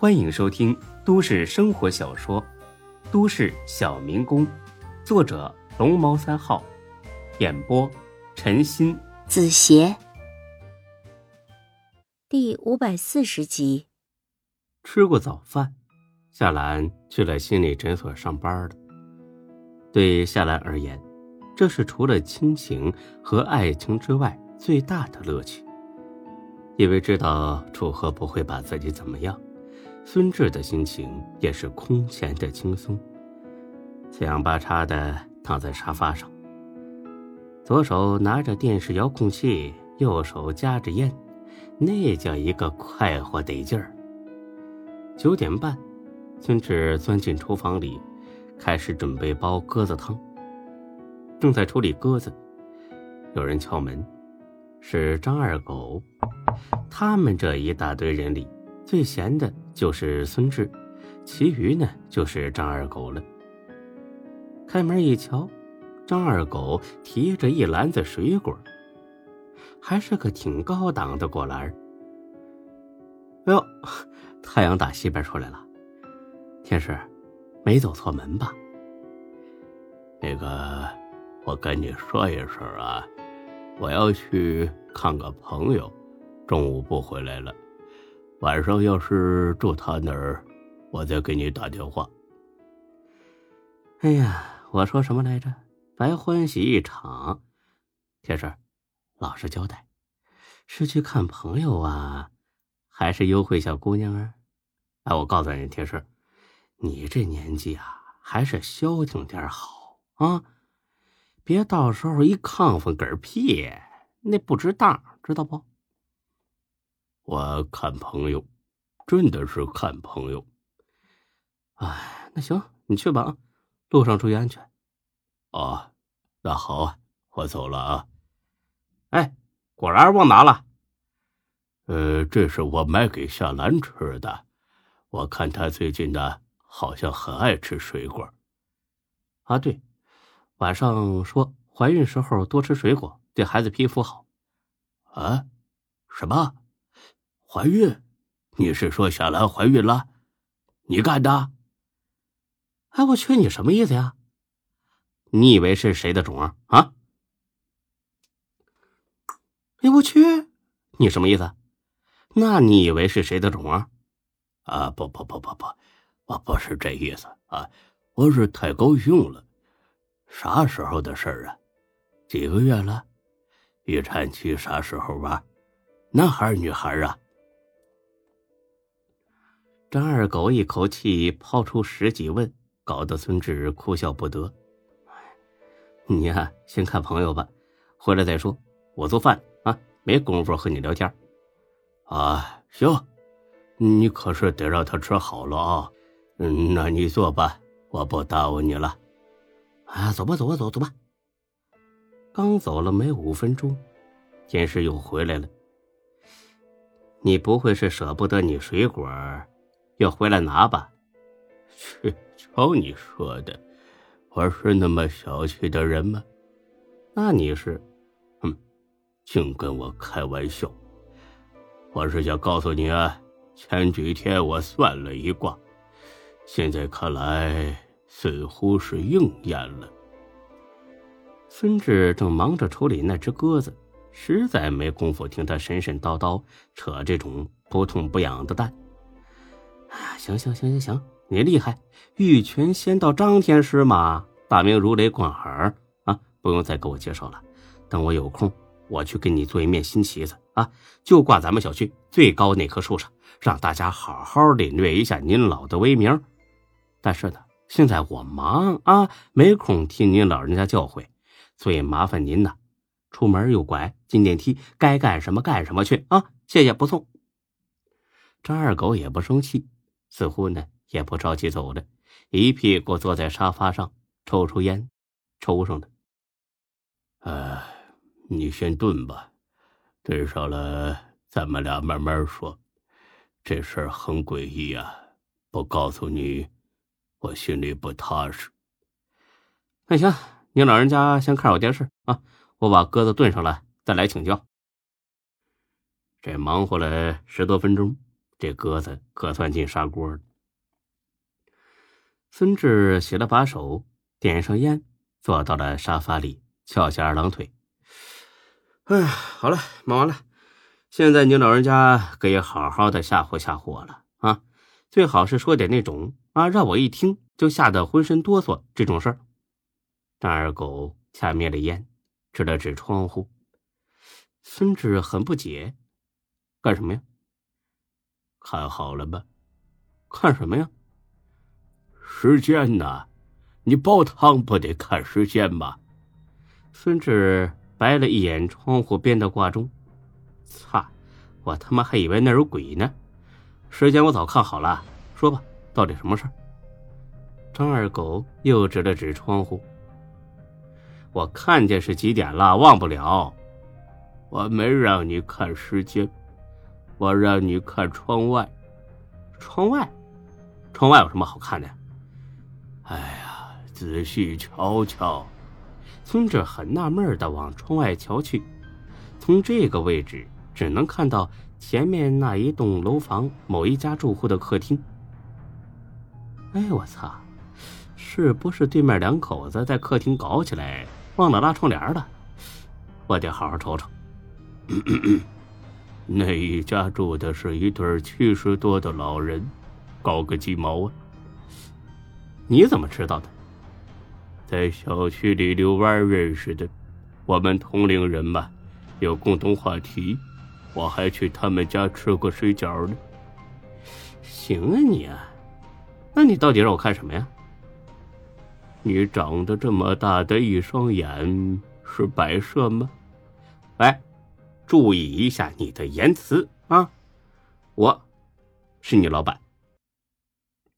欢迎收听都市生活小说《都市小民工》，作者龙猫三号，演播陈鑫、子邪，第五百四十集。吃过早饭，夏兰去了心理诊所上班了。对夏兰而言，这是除了亲情和爱情之外最大的乐趣。因为知道楚河不会把自己怎么样，孙志的心情也是空前的轻松。四仰八叉的躺在沙发上，左手拿着电视遥控器，右手夹着烟，那叫一个快活得劲儿。九点半，孙志钻进厨房里，开始准备煲鸽子汤。正在处理鸽子，有人敲门，是张二狗。他们这一大堆人里，最闲的就是孙志，其余呢就是张二狗了。开门一瞧，张二狗提着一篮子水果，还是个挺高档的果篮。哎呦，太阳打西边出来了，天师，没走错门吧？那个，我跟你说一声啊，我要去看个朋友。中午不回来了，晚上要是住他那儿，我再给你打电话。哎呀，我说什么来着？白欢喜一场。铁婶，老实交代，是去看朋友啊，还是幽会小姑娘啊？哎，我告诉你，铁婶，你这年纪啊，还是消停点好啊，别到时候一亢奋嗝屁，那不值当，知道不？我看朋友，真的是看朋友。哎，那行，你去吧啊，路上注意安全。哦，那好啊，我走了啊。哎，果然忘拿了。呃，这是我买给夏兰吃的。我看她最近呢，好像很爱吃水果。啊，对，晚上说怀孕时候多吃水果，对孩子皮肤好。啊？什么？怀孕？你是说小兰怀孕了？你干的？哎，我去，你什么意思呀？你以为是谁的种啊？啊哎，我去，你什么意思？那你以为是谁的种啊？啊，不不不不不，我不是这意思啊，我是太高兴了。啥时候的事儿啊？几个月了？预产期啥时候吧？男孩女孩啊？张二狗一口气抛出十几问，搞得孙志哭笑不得。你呀，先看朋友吧，回来再说。我做饭啊，没工夫和你聊天。啊，行，你可是得让他吃好了啊。嗯，那你做吧，我不耽误你了。啊，走吧，走吧，走走吧。刚走了没五分钟，天师又回来了。你不会是舍不得你水果？要回来拿吧？去，瞧你说的，我是那么小气的人吗？那你是，哼，净跟我开玩笑。我是想告诉你啊，前几天我算了一卦，现在看来似乎是应验了。孙志正忙着处理那只鸽子，实在没工夫听他神神叨叨扯这种不痛不痒的蛋。行行行行行，你厉害，玉泉仙道张天师嘛，大名如雷贯耳啊！不用再给我介绍了，等我有空，我去给你做一面新旗子啊，就挂咱们小区最高那棵树上，让大家好好领略一下您老的威名。但是呢，现在我忙啊，没空听您老人家教诲，所以麻烦您呢，出门右拐进电梯，该干什么干什么去啊！谢谢，不送。张二狗也不生气。似乎呢也不着急走了，一屁股坐在沙发上，抽出烟，抽上了。哎，你先炖吧，炖上了咱们俩慢慢说。这事儿很诡异啊，不告诉你，我心里不踏实。那行，您老人家先看会电视啊，我把鸽子炖上来，再来请教。这忙活了十多分钟。这鸽子可算进砂锅了。孙志洗了把手，点上烟，坐到了沙发里，翘起二郎腿。哎，好了，忙完了，现在你老人家可以好好的吓唬吓唬我了啊！最好是说点那种啊，让我一听就吓得浑身哆嗦这种事儿。张二狗掐灭了烟，指了指窗户。孙志很不解，干什么呀？看好了吧？看什么呀？时间呢？你煲汤不得看时间吗？孙志白了一眼窗户边的挂钟，擦！我他妈还以为那有鬼呢。时间我早看好了。说吧，到底什么事儿？张二狗又指了指窗户。我看见是几点了，忘不了。我没让你看时间，我让你看窗外。窗外？窗外有什么好看的？哎呀，仔细瞧瞧。孙志很纳闷的往窗外瞧去，从这个位置只能看到前面那一栋楼房某一家住户的客厅。哎，我操！是不是对面两口子在客厅搞起来，忘了拉窗帘了？我得好好瞅瞅。那一家住的是一对七十多的老人，搞个鸡毛啊！你怎么知道的？在小区里遛弯认识的，我们同龄人嘛，有共同话题。我还去他们家吃过水饺呢。行啊你啊，那你到底让我看什么呀？你长得这么大的一双眼是摆设吗？喂，注意一下你的言辞啊！我，是你老板。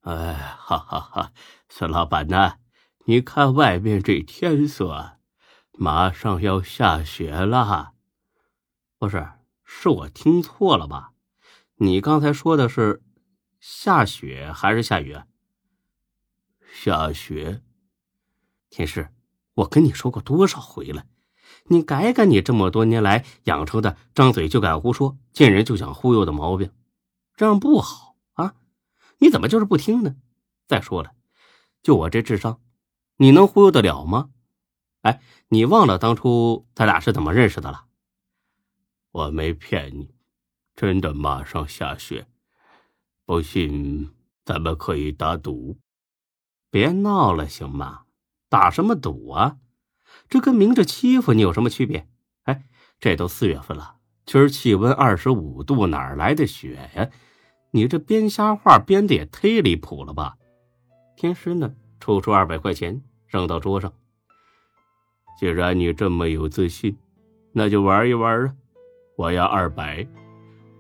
哎，哈哈哈，孙老板呐。你看外面这天色，马上要下雪了。不是，是我听错了吧？你刚才说的是下雪还是下雨？下雪。天师，我跟你说过多少回了，你改改你这么多年来养成的张嘴就敢胡说、见人就想忽悠的毛病，这样不好啊！你怎么就是不听呢？再说了，就我这智商。你能忽悠得了吗？哎，你忘了当初咱俩是怎么认识的了？我没骗你，真的马上下雪。不信，咱们可以打赌。别闹了，行吗？打什么赌啊？这跟明着欺负你有什么区别？哎，这都四月份了，今儿气温二十五度，哪来的雪呀？你这编瞎话编的也忒离谱了吧？天师呢？抽出二百块钱扔到桌上。既然你这么有自信，那就玩一玩啊！我要二百，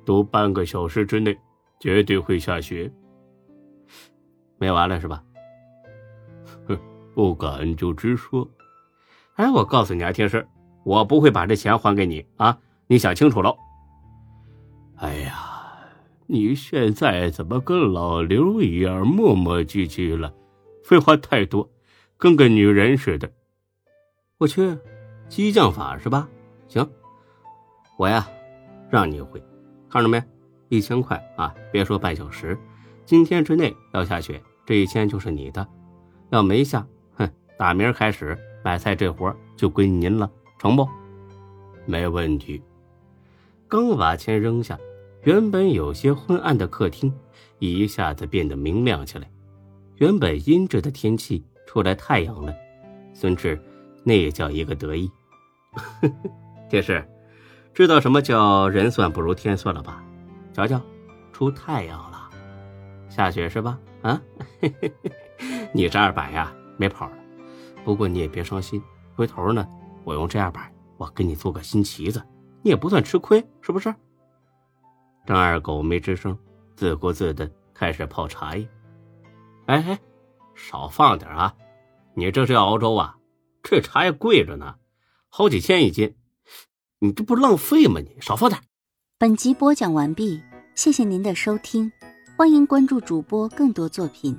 赌半个小时之内绝对会下雪。没完了是吧？哼，不敢就直说。哎，我告诉你啊，天师，我不会把这钱还给你啊！你想清楚喽。哎呀，你现在怎么跟老刘一样磨磨唧唧了？废话太多，跟个女人似的。我去，激将法是吧？行，我呀，让你回，看着没？一千块啊！别说半小时，今天之内要下雪，这一千就是你的。要没下，哼，打明儿开始买菜这活就归您了，成不？没问题。刚把钱扔下，原本有些昏暗的客厅一下子变得明亮起来。原本阴着的天气出来太阳了，孙志那也叫一个得意。天师，知道什么叫人算不如天算了吧？瞧瞧，出太阳了，下雪是吧？啊，你这二百呀没跑了。不过你也别伤心，回头呢，我用这二百，我给你做个新旗子，你也不算吃亏，是不是？张二狗没吱声，自顾自的开始泡茶叶。哎哎，少放点啊！你这是要熬粥啊？这茶叶贵着呢，好几千一斤，你这不浪费吗？你少放点。本集播讲完毕，谢谢您的收听，欢迎关注主播更多作品。